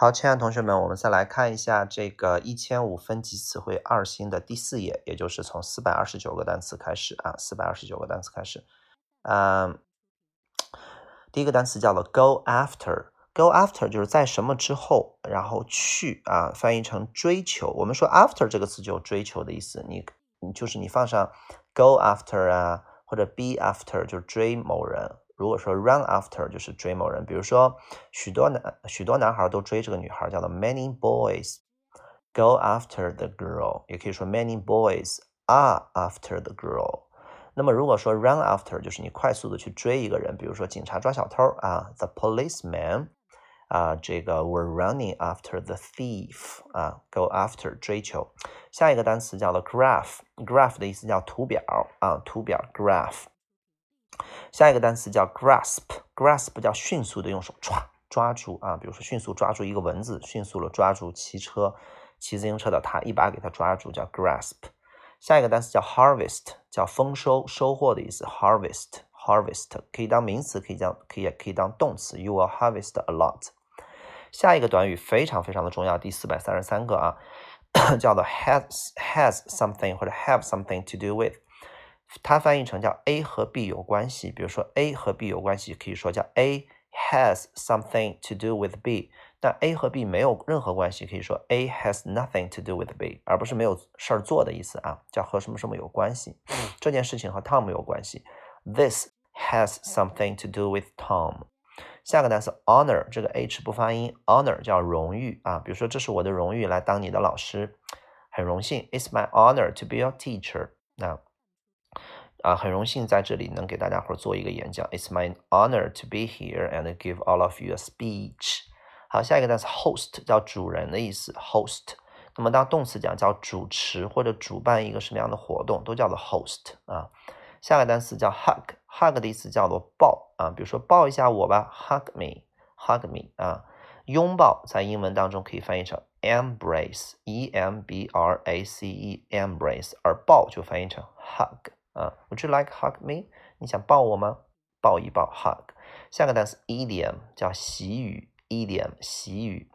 好，亲爱的同学们，我们再来看一下这个一千五分级词汇二星的第四页，也就是从四百二十九个单词开始啊，四百二十九个单词开始。嗯，第一个单词叫做 go after，go after 就是在什么之后，然后去啊，翻译成追求。我们说 after 这个词就有追求的意思，你你就是你放上 go after 啊，或者 be after 就是追某人。如果说 run after 就是追某人，比如说许多男许多男孩都追这个女孩，叫做 many boys go after the girl，也可以说 many boys are after the girl。那么如果说 run after 就是你快速的去追一个人，比如说警察抓小偷啊，the policeman 啊，这个 were running after the thief 啊，go after 追求。下一个单词叫做 graph，graph 的意思叫图表啊，图表 graph。 下一个单词叫 grasp，grasp 叫迅速的用手抓抓住啊，比如说迅速抓住一个蚊子，迅速的抓住骑车骑自行车的他，一把给他抓住叫 grasp。下一个单词叫 harvest，叫丰收收获的意思，harvest harvest 可以当名词，可以当可以也可以当动词，you will harvest a lot。下一个短语非常非常的重要，第四百三十三个啊，叫做 has has something 或者 have something to do with。它翻译成叫 A 和 B 有关系，比如说 A 和 B 有关系，可以说叫 A has something to do with B。但 A 和 B 没有任何关系，可以说 A has nothing to do with B，而不是没有事儿做的意思啊，叫和什么什么有关系。这件事情和 Tom 有关系，This has something to do with Tom。下个单词 honor，这个 H 不发音，honor 叫荣誉啊，比如说这是我的荣誉来当你的老师，很荣幸，It's my honor to be your teacher。那啊，很荣幸在这里能给大家伙做一个演讲。It's my honor to be here and give all of you a speech。好，下一个单词 host 叫主人的意思，host。那么当动词讲叫主持或者主办一个什么样的活动，都叫做 host 啊。下个单词叫 hug，hug 的意思叫做抱啊，比如说抱一下我吧，hug me，hug me 啊。拥抱在英文当中可以翻译成 embrace，e m b r a c e，embrace，而抱就翻译成 hug。啊，Would you like hug me？你想抱我吗？抱一抱，hug。下个单词 idiom 叫习语，idiom 习语。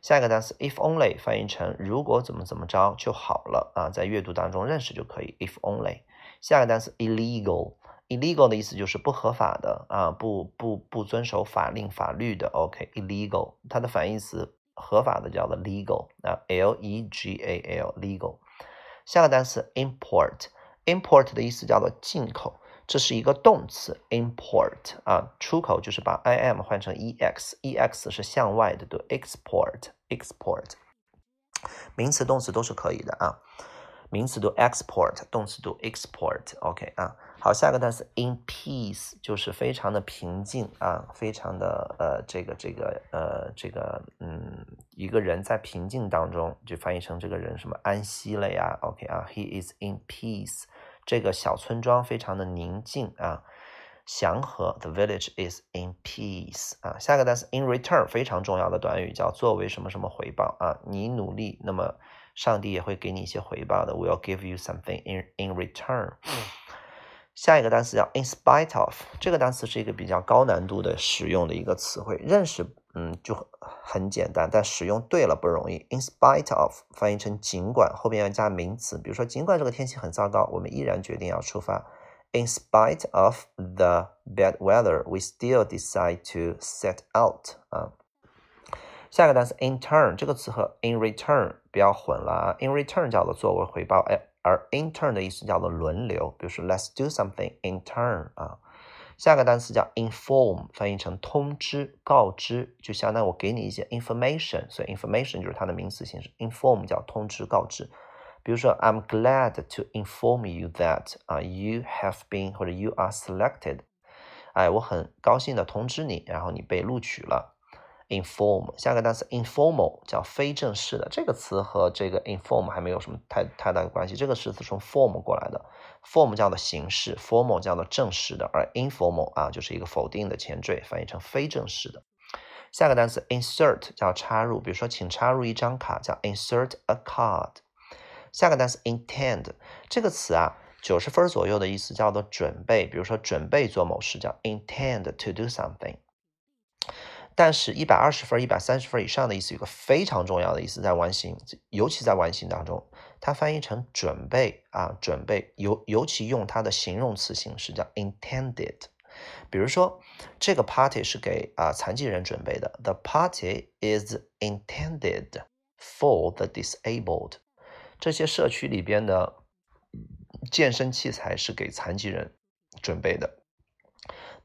下一个单词 if only 翻译成如果怎么怎么着就好了啊，在阅读当中认识就可以。if only。下个单词 illegal，illegal 的意思就是不合法的啊，不不不遵守法令法律的。OK，illegal 它的反义词合法的叫做 legal 啊，l e g a l，legal。下个单词 import。Import 的意思叫做进口，这是一个动词 import 啊，出口就是把 i m 换成 e x，e x 是向外的，读 export，export，名词动词都是可以的啊，名词读 export，动词读 export，OK 啊，好，下个单词 in peace 就是非常的平静啊，非常的呃这个这个呃这个嗯一个人在平静当中，就翻译成这个人什么安息了呀，OK 啊，he is in peace。这个小村庄非常的宁静啊，祥和。The village is in peace 啊。下个单词 in return 非常重要的短语叫作为什么什么回报啊。你努力，那么上帝也会给你一些回报的。Will give you something in in return。下一个单词叫 in spite of，这个单词是一个比较高难度的使用的一个词汇，认识嗯就很简单，但使用对了不容易。In spite of 翻译成尽管，后边要加名词，比如说尽管这个天气很糟糕，我们依然决定要出发。In spite of the bad weather, we still decide to set out 啊。下一个单词 in turn 这个词和 in return 不要混了啊。In return 叫做作为回报，哎，而 in turn 的意思叫做轮流，比如说 Let's do something in turn 啊。下个单词叫 inform，翻译成通知、告知，就相当于我给你一些 information，所以 information 就是它的名词形式，inform 叫通知、告知。比如说，I'm glad to inform you that 啊，you have been 或者 you are selected，哎，我很高兴的通知你，然后你被录取了。Inform 下个单词 informal 叫非正式的，这个词和这个 inform 还没有什么太太大的关系。这个词是从 form 过来的，form 叫做形式，formal 叫做正式的，而 informal 啊就是一个否定的前缀，翻译成非正式的。下个单词 insert 叫插入，比如说请插入一张卡，叫 insert a card。下个单词 intend 这个词啊，九十分左右的意思叫做准备，比如说准备做某事叫 intend to do something。但是，一百二十分、一百三十分以上的意思有个非常重要的意思，在完形，尤其在完形当中，它翻译成准备啊，准备，尤尤其用它的形容词形式叫 intended。比如说，这个 party 是给啊残疾人准备的，the party is intended for the disabled。这些社区里边的健身器材是给残疾人准备的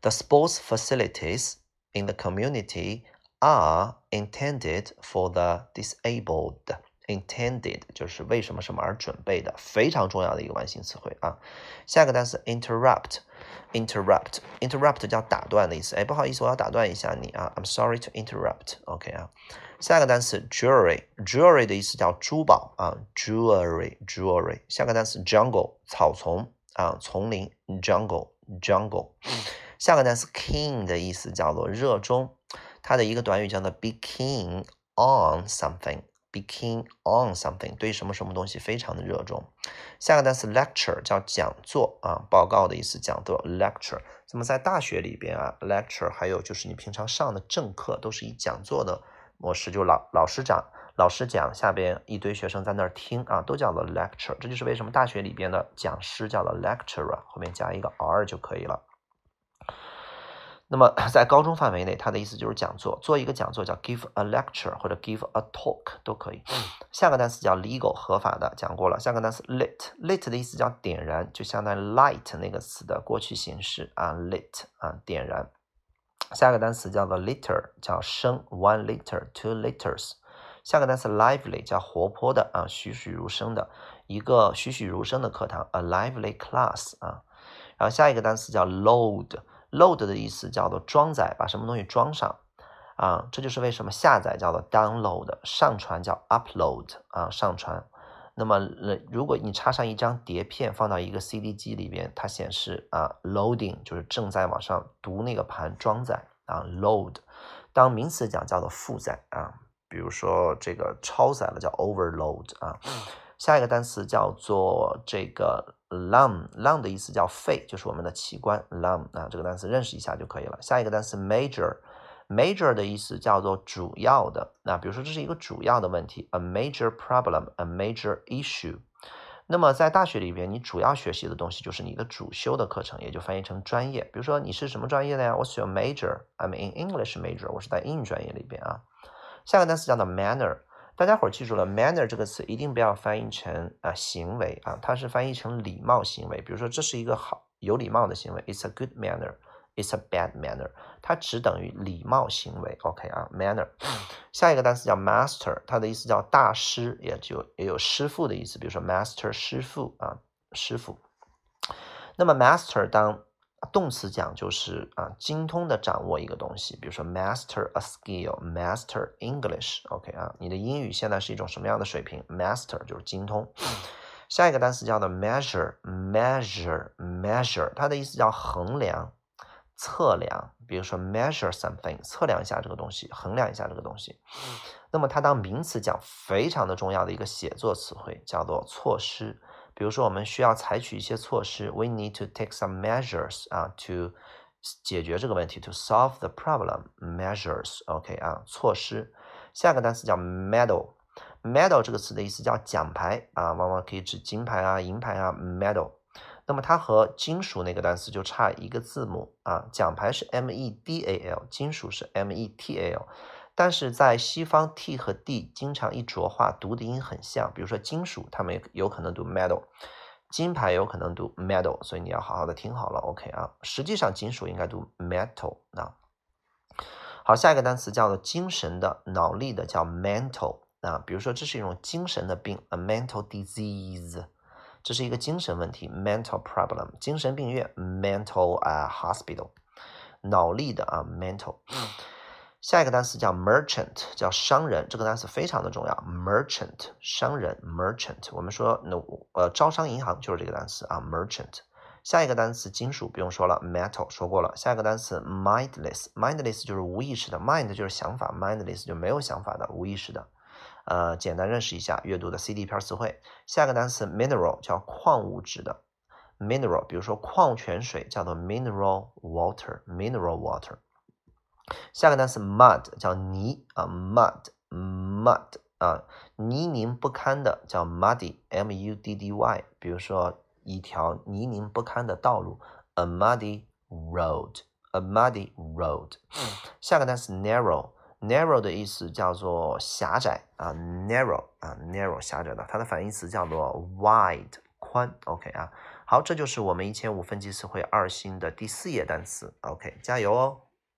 ，the sports facilities。in the community are intended for the disabled. Intended 就是为什么什么而准备的，非常重要的一个完形词汇啊。下一个单词 interrupt，interrupt，interrupt 叫打断的意思。哎，不好意思，我要打断一下你啊。I'm sorry to interrupt。OK 啊。下一个单词 jewelry，jewelry 的意思叫珠宝啊。jewelry，jewelry。下个单词 jungle，草丛啊，丛林。jungle，jungle。 下个单词 keen 的意思叫做热衷，它的一个短语叫做 be keen on something，be keen on something，对什么什么东西非常的热衷。下个单词 lecture 叫讲座啊，报告的意思，讲座 lecture。那么在大学里边啊，lecture 还有就是你平常上的正课都是以讲座的模式，就老老师讲，老师讲，下边一堆学生在那儿听啊，都叫做 lecture。这就是为什么大学里边的讲师叫做 lecturer，后面加一个 r 就可以了。那么在高中范围内，它的意思就是讲座，做一个讲座叫 give a lecture 或者 give a talk 都可以。下个单词叫 legal 合法的，讲过了。下个单词 lit，lit 的意思叫点燃，就相当于 light 那个词的过去形式啊，lit 啊点燃。下个单词叫做 liter，叫升，one liter，two liters。下个单词 lively 叫活泼的啊，栩栩如生的一个栩栩如生的课堂，a lively class 啊。然后下一个单词叫 load。Load 的意思叫做装载，把什么东西装上啊？这就是为什么下载叫做 download，上传叫 upload 啊，上传。那么，如果你插上一张碟片放到一个 CD 机里边，它显示啊 loading，就是正在往上读那个盘装载啊 load。当名词讲叫做负载啊，比如说这个超载了叫 overload 啊。下一个单词叫做这个。Lung，lung 的意思叫肺，就是我们的器官。lung 啊，这个单词认识一下就可以了。下一个单词 major，major 的意思叫做主要的。那比如说这是一个主要的问题，a major problem，a major issue。那么在大学里边，你主要学习的东西就是你的主修的课程，也就翻译成专业。比如说你是什么专业的呀？What's your major？I'm in English major，我是在英语专业里边啊。下个单词叫做 manner。大家伙记住了，manner 这个词一定不要翻译成啊行为啊，它是翻译成礼貌行为。比如说，这是一个好有礼貌的行为，it's a good manner，it's a bad manner，它只等于礼貌行为。OK 啊，manner。下一个单词叫 master，它的意思叫大师，也就也有师傅的意思。比如说 master 师傅啊，师傅。那么 master 当动词讲就是啊，精通的掌握一个东西，比如说 master a skill，master English，OK 啊，你的英语现在是一种什么样的水平？master 就是精通。下一个单词叫做 measure，measure，measure，它的意思叫衡量、测量。比如说 measure something，测量一下这个东西，衡量一下这个东西。那么它当名词讲，非常的重要的一个写作词汇叫做措施。比如说，我们需要采取一些措施，we need to take some measures 啊，to 解决这个问题，to solve the problem measures，OK 啊，措施。下个单词叫 medal，medal 这个词的意思叫奖牌啊，往往可以指金牌啊、银牌啊，medal。那么它和金属那个单词就差一个字母啊，奖牌是 M-E-D-A-L，金属是 m e t l。但是在西方，t 和 d 经常一浊化，读的音很像。比如说金属，他们有可能读 metal，金牌有可能读 medal，所以你要好好的听好了，OK 啊。实际上金属应该读 metal 啊。好，下一个单词叫做精神的、脑力的，叫 mental 啊。比如说这是一种精神的病，a mental disease，这是一个精神问题，mental problem，精神病院，mental 啊 hospital，脑力的啊 mental。下一个单词叫 merchant，叫商人，这个单词非常的重要。merchant，商人，merchant。我们说那呃招商银行就是这个单词啊，merchant。下一个单词金属不用说了，metal 说过了。下一个单词 mindless，mindless 就是无意识的，mind 就是想法，mindless 就没有想法的，无意识的。呃，简单认识一下阅读的 CD 片词汇。下一个单词 mineral 叫矿物质的，mineral，比如说矿泉水叫做 mineral water，mineral water。下个单词 mud 叫泥啊，mud mud 啊，泥泞不堪的叫 muddy m u d d y。比如说一条泥泞不堪的道路，a muddy road a muddy road。下个单词 narrow narrow 的意思叫做狭窄啊，narrow 啊 narrow 狭窄的，它的反义词叫做 wide 宽。OK 啊，好，这就是我们一千五分级词汇二星的第四页单词。OK，加油哦！